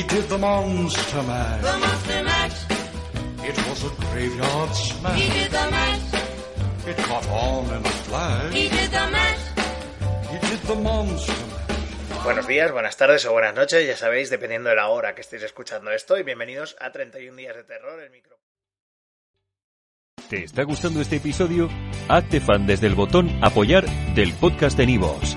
He did the monster mash. the Monster Mash, It was a graveyard he smash. did the mash, It caught on in a flash. he did the mash. He did the monster mash. Buenos días, buenas tardes o buenas noches, ya sabéis, dependiendo de la hora que estéis escuchando esto. Y bienvenidos a 31 días de terror, el micro. ¿Te está gustando este episodio? Hazte fan desde el botón Apoyar del podcast de Nivos.